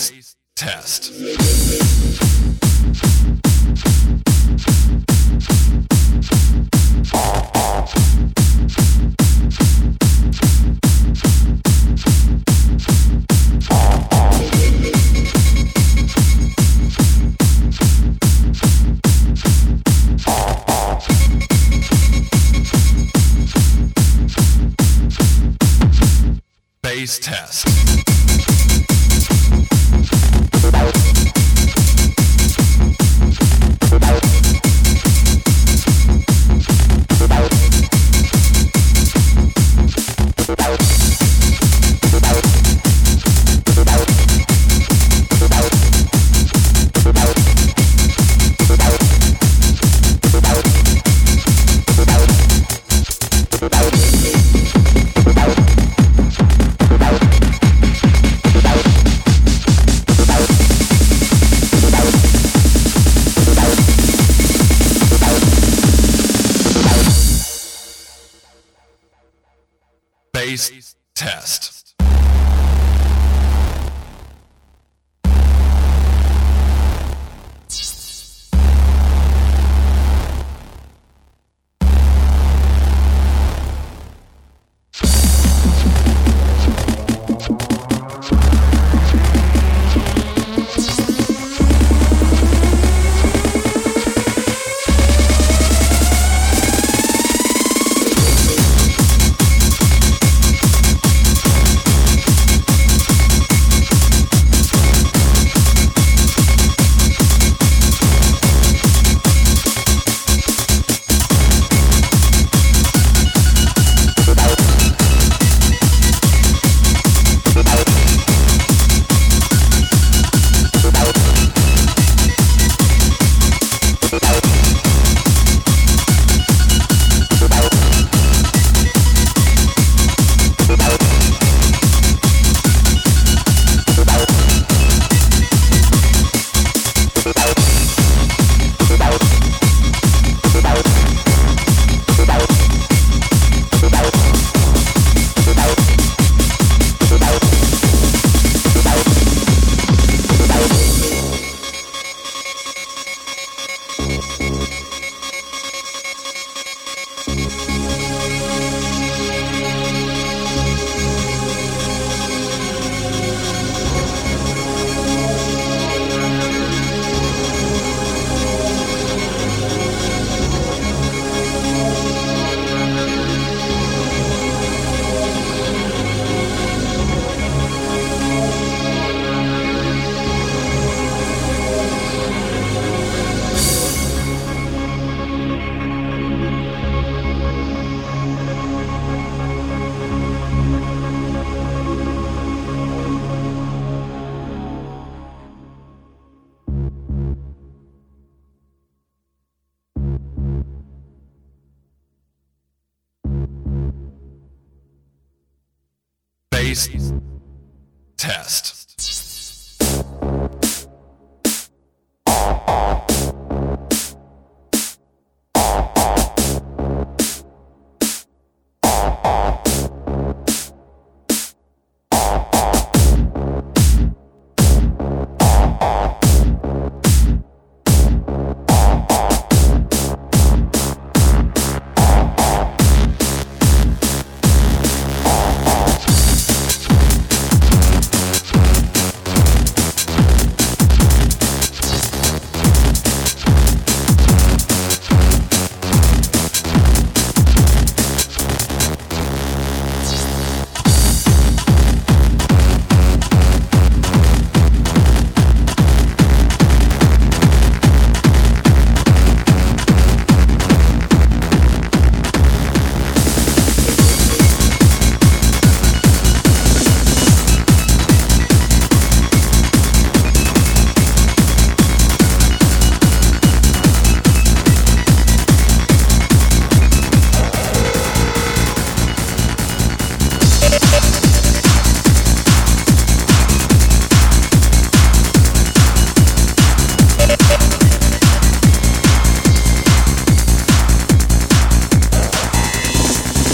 taste test. Base test. Base test. Test.